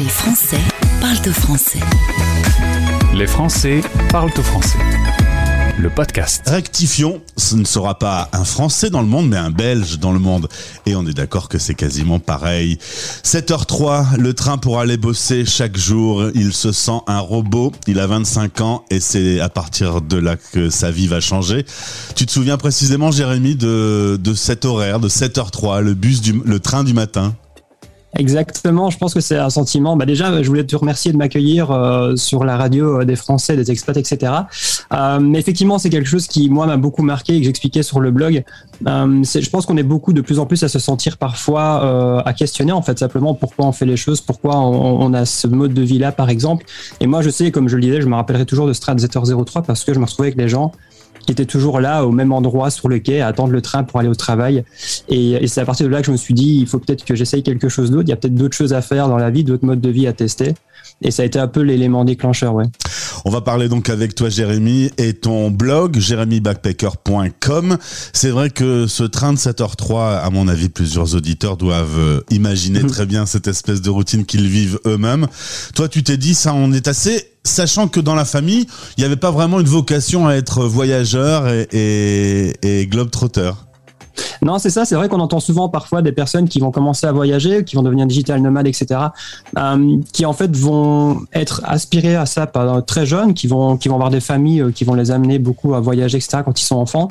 Les Français parlent au français. Les Français parlent au français. Le podcast. Rectifions, ce ne sera pas un Français dans le monde, mais un Belge dans le monde. Et on est d'accord que c'est quasiment pareil. 7h03, le train pour aller bosser chaque jour. Il se sent un robot. Il a 25 ans et c'est à partir de là que sa vie va changer. Tu te souviens précisément, Jérémy, de, de cet horaire, de 7h03, le bus du, le train du matin? Exactement, je pense que c'est un sentiment. Bah déjà, je voulais te remercier de m'accueillir euh, sur la radio euh, des Français, des expats, etc. Euh, mais effectivement, c'est quelque chose qui moi m'a beaucoup marqué et que j'expliquais sur le blog. Euh, je pense qu'on est beaucoup de plus en plus à se sentir parfois euh, à questionner en fait simplement pourquoi on fait les choses, pourquoi on, on a ce mode de vie là par exemple. Et moi, je sais, comme je le disais, je me rappellerai toujours de Strat 03 parce que je me retrouvais avec les gens qui étaient toujours là au même endroit sur le quai à attendre le train pour aller au travail. Et, et c'est à partir de là que je me suis dit, il faut peut-être que j'essaye quelque chose d'autre. Il y a peut-être d'autres choses à faire dans la vie, d'autres modes de vie à tester. Et ça a été un peu l'élément déclencheur, ouais. On va parler donc avec toi, Jérémy, et ton blog, jérémybackpacker.com. C'est vrai que ce train de 7h03, à mon avis, plusieurs auditeurs doivent euh, imaginer très bien cette espèce de routine qu'ils vivent eux-mêmes. Toi, tu t'es dit, ça, on est assez sachant que dans la famille, il n'y avait pas vraiment une vocation à être voyageur et, et, et globe-trotteur. Non, c'est ça. C'est vrai qu'on entend souvent parfois des personnes qui vont commencer à voyager, qui vont devenir digital nomades, etc., euh, qui en fait vont être aspirés à ça par très jeunes, qui vont qui vont avoir des familles euh, qui vont les amener beaucoup à voyager, etc. Quand ils sont enfants.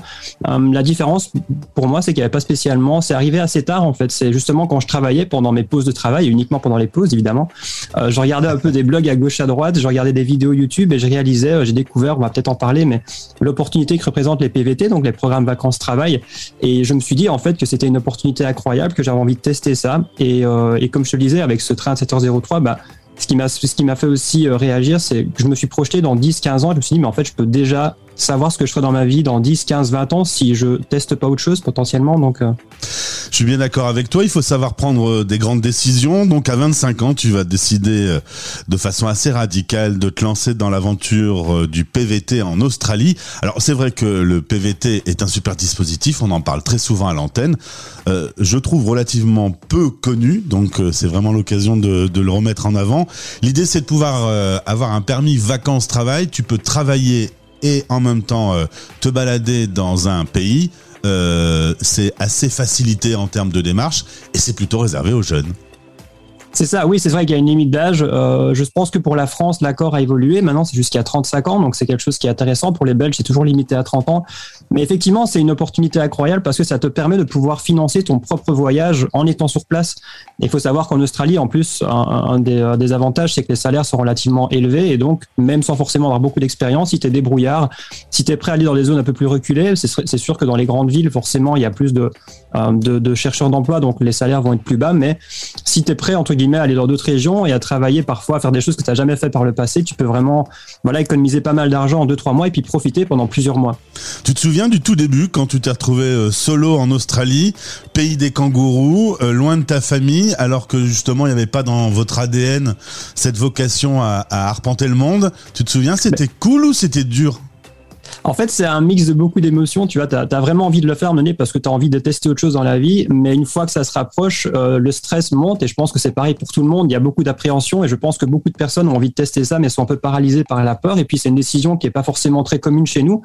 Euh, la différence pour moi, c'est qu'il n'y avait pas spécialement. C'est arrivé assez tard en fait. C'est justement quand je travaillais pendant mes pauses de travail, uniquement pendant les pauses évidemment. Euh, je regardais un peu des blogs à gauche à droite, je regardais des vidéos YouTube et je réalisais, euh, j'ai découvert, on va peut-être en parler, mais l'opportunité que représentent les PVT, donc les programmes vacances-travail. Et je me suis dit en fait que c'était une opportunité incroyable, que j'avais envie de tester ça. Et, euh, et, comme je te le disais, avec ce train de 7h03, bah, ce qui m'a ce qui m'a fait aussi euh, réagir, c'est que je me suis projeté dans 10-15 ans. Je me suis dit, mais en fait, je peux déjà savoir ce que je ferai dans ma vie dans 10, 15, 20 ans si je teste pas autre chose potentiellement. Donc, euh... je suis bien d'accord avec toi. Il faut savoir prendre euh, des grandes décisions. Donc, à 25 ans, tu vas décider euh, de façon assez radicale de te lancer dans l'aventure du PVT en Australie. Alors, c'est vrai que le PVT est un super dispositif. On en parle très souvent à l'antenne. Je trouve relativement peu connu. Donc, c'est vraiment l'occasion de, le remettre en avant. L'idée, c'est de pouvoir avoir un permis vacances-travail. Tu peux travailler et en même temps euh, te balader dans un pays, euh, c'est assez facilité en termes de démarche et c'est plutôt réservé aux jeunes. C'est ça, oui, c'est vrai qu'il y a une limite d'âge. Euh, je pense que pour la France, l'accord a évolué. Maintenant, c'est jusqu'à 35 ans, donc c'est quelque chose qui est intéressant. Pour les Belges, c'est toujours limité à 30 ans. Mais effectivement, c'est une opportunité incroyable parce que ça te permet de pouvoir financer ton propre voyage en étant sur place. Il faut savoir qu'en Australie, en plus, un, un des, avantages, c'est que les salaires sont relativement élevés et donc, même sans forcément avoir beaucoup d'expérience, si tu es débrouillard, si tu es prêt à aller dans des zones un peu plus reculées, c'est sûr que dans les grandes villes, forcément, il y a plus de, de chercheurs d'emploi, donc les salaires vont être plus bas. Mais si tu es prêt, entre guillemets, à aller dans d'autres régions et à travailler parfois, à faire des choses que tu n'as jamais fait par le passé, tu peux vraiment voilà, économiser pas mal d'argent en 2-3 mois et puis profiter pendant plusieurs mois. Tu te souviens du tout début quand tu t'es retrouvé solo en Australie, pays des kangourous, loin de ta famille, alors que justement il n'y avait pas dans votre ADN cette vocation à, à arpenter le monde? Tu te souviens, c'était cool ou c'était dur? En fait, c'est un mix de beaucoup d'émotions. Tu vois, tu as, vraiment envie de le faire mener parce que tu as envie de tester autre chose dans la vie. Mais une fois que ça se rapproche, euh, le stress monte. Et je pense que c'est pareil pour tout le monde. Il y a beaucoup d'appréhension. Et je pense que beaucoup de personnes ont envie de tester ça, mais sont un peu paralysées par la peur. Et puis, c'est une décision qui n'est pas forcément très commune chez nous.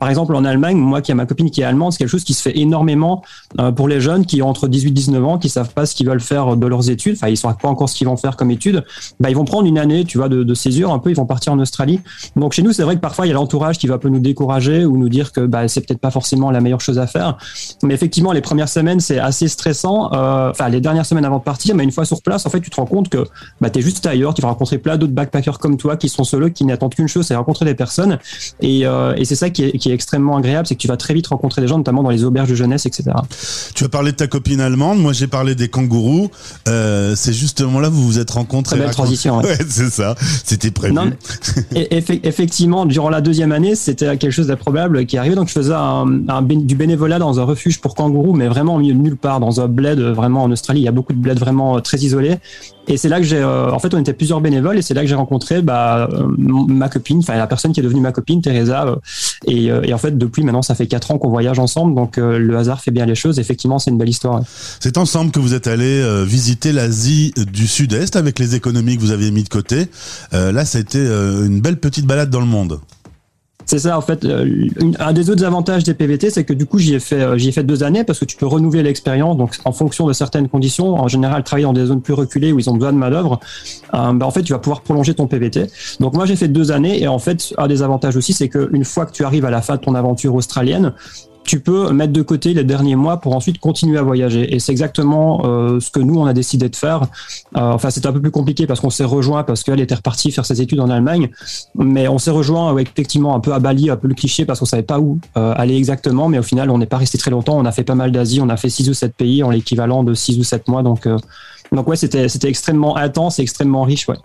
Par exemple, en Allemagne, moi qui ai ma copine qui est allemande, c'est quelque chose qui se fait énormément euh, pour les jeunes qui ont entre 18 et 19 ans, qui savent pas ce qu'ils veulent faire de leurs études, enfin ils savent pas encore ce qu'ils vont faire comme études, bah, ils vont prendre une année, tu vois, de, de, césure un peu, ils vont partir en Australie. Donc chez nous, c'est vrai que parfois il y a l'entourage qui va un peu nous décourager ou nous dire que bah, c'est peut-être pas forcément la meilleure chose à faire. Mais effectivement, les premières semaines, c'est assez stressant, euh, enfin les dernières semaines avant de partir, mais une fois sur place, en fait, tu te rends compte que bah, tu es juste ailleurs, tu vas rencontrer plein d'autres backpackers comme toi qui sont seuls, qui n'attendent qu'une chose, c'est rencontrer des personnes. Et, euh, et c'est ça qui est, qui est extrêmement agréable, c'est que tu vas très vite rencontrer des gens, notamment dans les auberges de jeunesse, etc. Tu as parlé de ta copine allemande, moi j'ai parlé des kangourous. Euh, c'est justement là où vous vous êtes rencontrés. Très belle transition. Ouais, ouais c'est ça. C'était prévu. Non, effectivement, durant la deuxième année, c'était quelque chose d'improbable qui arrivait. Donc je faisais un, un, du bénévolat dans un refuge pour kangourous, mais vraiment au milieu de nulle part, dans un bled vraiment en Australie. Il y a beaucoup de bleds vraiment très isolés. Et c'est là que j'ai, en fait, on était plusieurs bénévoles et c'est là que j'ai rencontré bah, ma copine, enfin la personne qui est devenue ma copine, Teresa. Et, et, en fait, depuis maintenant, ça fait quatre ans qu'on voyage ensemble, donc le hasard fait bien les choses. Effectivement, c'est une belle histoire. C'est ensemble que vous êtes allé visiter l'Asie du Sud-Est avec les économies que vous avez mis de côté. là, ça a été une belle petite balade dans le monde. C'est ça, en fait. Euh, un des autres avantages des PVT, c'est que du coup, j'y ai fait, euh, j'y ai fait deux années parce que tu peux renouveler l'expérience. Donc, en fonction de certaines conditions, en général, travailler dans des zones plus reculées où ils ont besoin de main d'œuvre, euh, bah, en fait, tu vas pouvoir prolonger ton PVT. Donc, moi, j'ai fait deux années et en fait, un des avantages aussi, c'est qu'une fois que tu arrives à la fin de ton aventure australienne, tu peux mettre de côté les derniers mois pour ensuite continuer à voyager. Et c'est exactement euh, ce que nous, on a décidé de faire. Euh, enfin, c'était un peu plus compliqué parce qu'on s'est rejoint, parce qu'elle était repartie faire ses études en Allemagne. Mais on s'est rejoint effectivement un peu à Bali, un peu le cliché, parce qu'on savait pas où euh, aller exactement. Mais au final, on n'est pas resté très longtemps. On a fait pas mal d'Asie. On a fait six ou sept pays en l'équivalent de six ou sept mois. Donc, donc ouais, c'était c'était extrêmement intense et extrêmement riche. Ouais.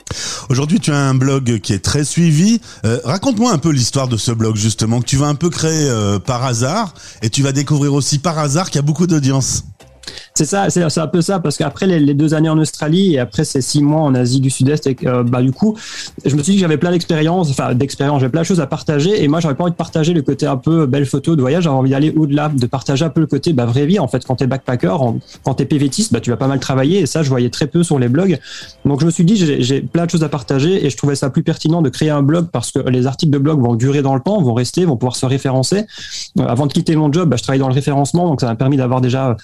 Aujourd'hui, tu as un blog qui est très suivi. Euh, raconte-moi un peu l'histoire de ce blog justement que tu vas un peu créer euh, par hasard et tu vas découvrir aussi par hasard qu'il y a beaucoup d'audience. C'est ça, c'est un peu ça, parce qu'après les, deux années en Australie et après ces six mois en Asie du Sud-Est, euh, bah du coup, je me suis dit que j'avais plein d'expériences, enfin d'expérience, j'avais plein de choses à partager, et moi j'avais pas envie de partager le côté un peu belle photo de voyage, j'avais envie d'aller au-delà, de partager un peu le côté bah, vraie vie. En fait, quand t'es backpacker, quand t'es PVTiste, bah tu vas pas mal travailler, et ça je voyais très peu sur les blogs. Donc je me suis dit j'ai plein de choses à partager, et je trouvais ça plus pertinent de créer un blog parce que les articles de blog vont durer dans le temps, vont rester, vont pouvoir se référencer. Euh, avant de quitter mon job, bah, je travaille dans le référencement, donc ça m'a permis d'avoir déjà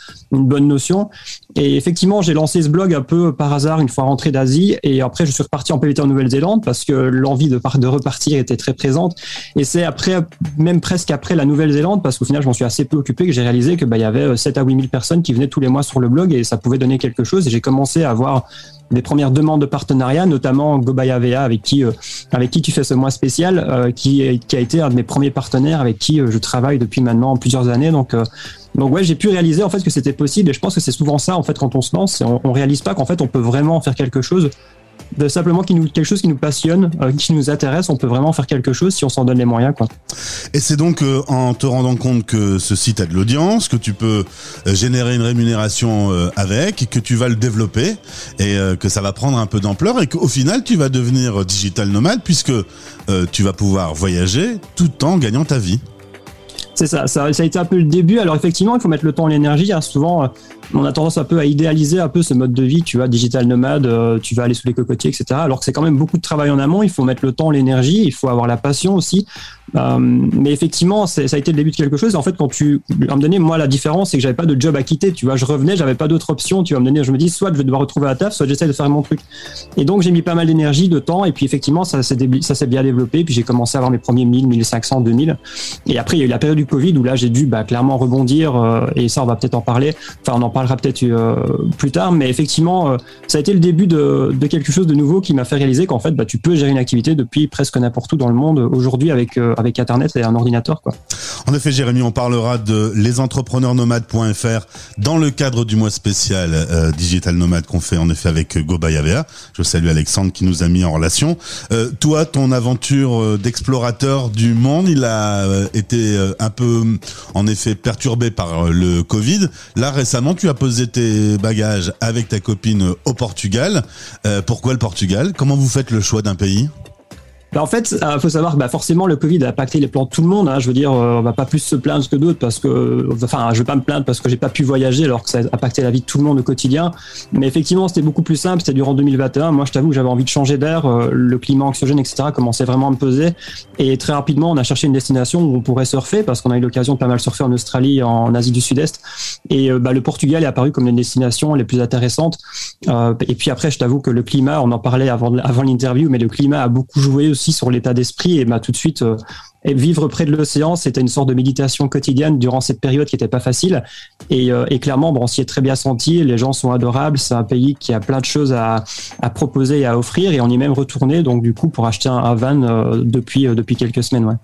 notion. Et effectivement, j'ai lancé ce blog un peu par hasard une fois rentré d'Asie. Et après, je suis reparti en PVT en Nouvelle-Zélande parce que l'envie de, de repartir était très présente. Et c'est après, même presque après la Nouvelle-Zélande, parce qu'au final, je m'en suis assez peu occupé, que j'ai réalisé que bah, il y avait 7 à 8 000 personnes qui venaient tous les mois sur le blog et ça pouvait donner quelque chose. Et j'ai commencé à avoir des premières demandes de partenariat, notamment Gobaya VA avec qui, euh, avec qui tu fais ce mois spécial, euh, qui, a été un de mes premiers partenaires avec qui euh, je travaille depuis maintenant plusieurs années. Donc, donc ouais, j'ai pu réaliser en fait que c'était possible et je pense que c'est souvent ça en fait quand on se lance, on, on réalise pas qu'en fait on peut vraiment faire quelque chose de simplement qui nous, quelque chose qui nous passionne, euh, qui nous intéresse, on peut vraiment faire quelque chose si on s'en donne les moyens. Quoi. Et c'est donc euh, en te rendant compte que ce site a de l'audience, que tu peux euh, générer une rémunération avec, que tu vas le développer et que ça va prendre un peu d'ampleur et qu'au final tu vas devenir digital nomade puisque tu vas pouvoir voyager tout en gagnant ta vie. C'est ça, ça, a été un peu le début. Alors effectivement, il faut mettre le temps et l'énergie. Hein. Souvent, on a tendance un peu à idéaliser un peu ce mode de vie, tu vois, digital nomade, euh, tu vas aller sous les cocotiers, etc. Alors que c'est quand même beaucoup de travail en amont, il faut mettre le temps, l'énergie, il faut avoir la passion aussi. Euh, mais effectivement, ça a été le début de quelque chose. En fait, quand tu, à moment donné, moi, la différence, c'est que j'avais pas de job à quitter, tu vois, je revenais, j'avais pas d'autre option, tu vas me donner, je me dis, soit je vais devoir retrouver la taf, soit j'essaie de faire mon truc. Et donc, j'ai mis pas mal d'énergie, de temps, et puis effectivement, ça s'est bien développé, puis j'ai commencé à avoir mes premiers 1000, 1500, 2000. Et après, il y a eu la période Covid où là, j'ai dû, bah, clairement rebondir, euh, et ça, on va peut-être en parler. Enfin, on en parlera peut-être euh, plus tard, mais effectivement, euh, ça a été le début de, quelque chose de nouveau qui m'a fait réaliser qu'en fait, bah, tu peux gérer une activité depuis presque n'importe où dans le monde aujourd'hui avec avec Internet et un ordinateur, quoi. En effet, Jérémy, on parlera de lesentrepreneursnomades.fr dans le cadre du mois spécial Digital Nomade qu'on fait en effet avec Gobayavea. Je salue Alexandre qui nous a mis en relation. toi, ton aventure d'explorateur du monde, il a été un peu, en effet, perturbé par le Covid. Là, récemment, tu as posé tes bagages avec ta copine au Portugal. Euh, pourquoi le Portugal? Comment vous faites le choix d'un pays? Bah, en fait, il euh, faut savoir que bah, forcément le Covid a impacté les plans de tout le monde. Hein. Je veux dire, euh, on va pas plus se plaindre que d'autres parce que, enfin, je vais pas me plaindre parce que j'ai pas pu voyager alors que ça a impacté la vie de tout le monde au quotidien. Mais effectivement, c'était beaucoup plus simple. C'était durant 2021. Moi, je t'avoue que j'avais envie de changer d'air. Euh, le climat anxiogène, etc., commençait vraiment à me peser. Et très rapidement, on a cherché une destination où on pourrait surfer parce qu'on a eu l'occasion de pas mal surfer en Australie, en Asie du Sud-Est. Et bah, le Portugal est apparu comme une destination les plus intéressantes. et puis après, je t'avoue que le climat, on en parlait avant, avant l'interview, mais le climat a beaucoup joué aussi sur l'état d'esprit et m'a tout de suite euh, vivre près de l'océan, c'était une sorte de méditation quotidienne durant cette période qui n'était pas facile. Et, euh, et clairement, bon, on s'y est très bien senti. Les gens sont adorables. C'est un pays qui a plein de choses à, proposer et à offrir. Et on y est même retourné, donc du coup, pour acheter un, van euh, depuis depuis quelques semaines. Ouais.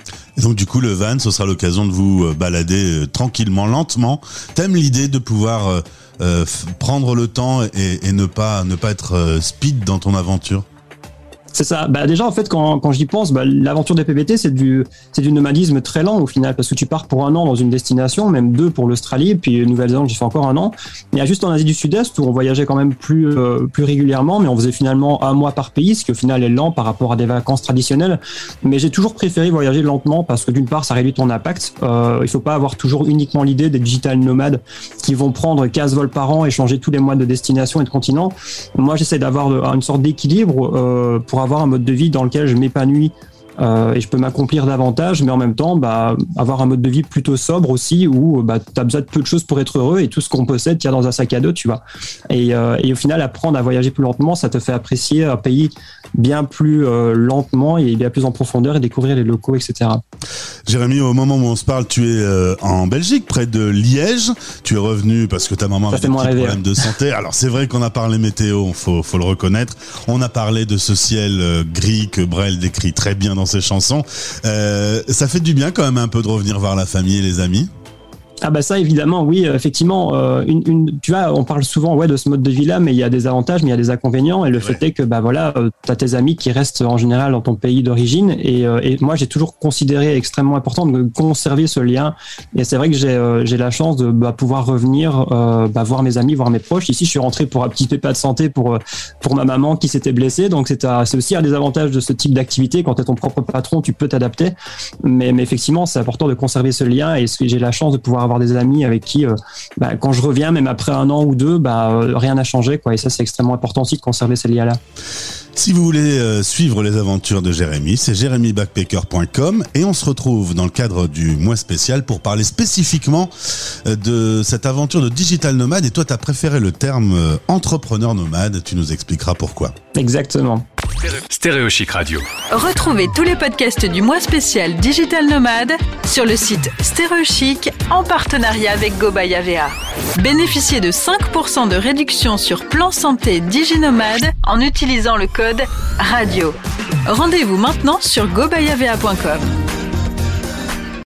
Donc du coup, le van, ce sera l'occasion de vous balader tranquillement, lentement. T'aimes l'idée de pouvoir prendre le temps et, et, ne pas ne pas être speed dans ton aventure? C'est ça. Bah déjà en fait quand, quand j'y pense, bah, l'aventure des PVT c'est du c'est du nomadisme très lent au final parce que tu pars pour un an dans une destination, même deux pour l'Australie, puis Nouvelle-Zélande j'y fais encore un an. Il y a juste en Asie du Sud-Est où on voyageait quand même plus euh, plus régulièrement, mais on faisait finalement un mois par pays, ce qui au final est lent par rapport à des vacances traditionnelles. Mais j'ai toujours préféré voyager lentement parce que d'une part ça réduit ton impact. Euh, il faut pas avoir toujours uniquement l'idée des digital nomades qui vont prendre 15 vols par an et changer tous les mois de destination et de continent. Moi j'essaie d'avoir une sorte d'équilibre euh, pour avoir un mode de vie dans lequel je m'épanouis euh, et je peux m'accomplir davantage, mais en même temps, bah, avoir un mode de vie plutôt sobre aussi, où bah, tu as besoin de peu de choses pour être heureux et tout ce qu'on possède, tient dans un sac à dos, tu vois. Et, euh, et, au final, apprendre à voyager plus lentement, ça te fait apprécier un pays bien plus euh, lentement et bien plus en profondeur et découvrir les locaux, etc. Jérémy, au moment où on se parle, tu es euh, en Belgique, près de Liège. Tu es revenu parce que ta maman avait des petits problèmes hein. de santé. Alors c'est vrai qu'on a parlé météo, faut, faut le reconnaître. On a parlé de ce ciel euh, gris que Brel décrit très bien dans ses chansons. ça fait du bien quand même un peu de revenir voir la famille et les amis. Ah bah ça évidemment oui effectivement euh, une, une, tu vois on parle souvent ouais de ce mode de vie là mais il y a des avantages mais il y a des inconvénients. Et le fait est que bah voilà euh, tu as tes amis qui restent en général dans ton pays d'origine. Et, euh, et, moi j'ai toujours considéré extrêmement important de conserver ce lien. Et c'est vrai que j'ai euh, j'ai la chance de bah, pouvoir revenir bah, voir mes amis voir mes proches. Ici je suis rentré pour un petit pépin de santé pour pour ma maman qui s'était blessée. Donc c'est c'est aussi un des avantages de ce type d'activité. Quand tu es ton propre patron tu peux t'adapter. Mais, mais effectivement c'est important de conserver ce lien. Et j'ai la chance de pouvoir avoir des amis avec qui, euh, bah, quand je reviens, même après un an ou deux, bah, euh, rien n'a changé. Quoi. Et ça, c'est extrêmement important aussi de conserver ces liens-là. Si vous voulez euh, suivre les aventures de Jérémy, c'est jérémybackpacker.com et on se retrouve dans le cadre du mois spécial pour parler spécifiquement de cette aventure de digital nomade. Et toi, tu as préféré le terme entrepreneur nomade. Tu nous expliqueras pourquoi. Exactement. Stéréo Radio. Retrouvez tous les podcasts du mois spécial Digital Nomade sur le site Stéréo Chic en partenariat avec GoBayavea. Bénéficiez de 5% de réduction sur plan santé DigiNomade en utilisant le code RADIO. Rendez-vous maintenant sur gobayavea.com.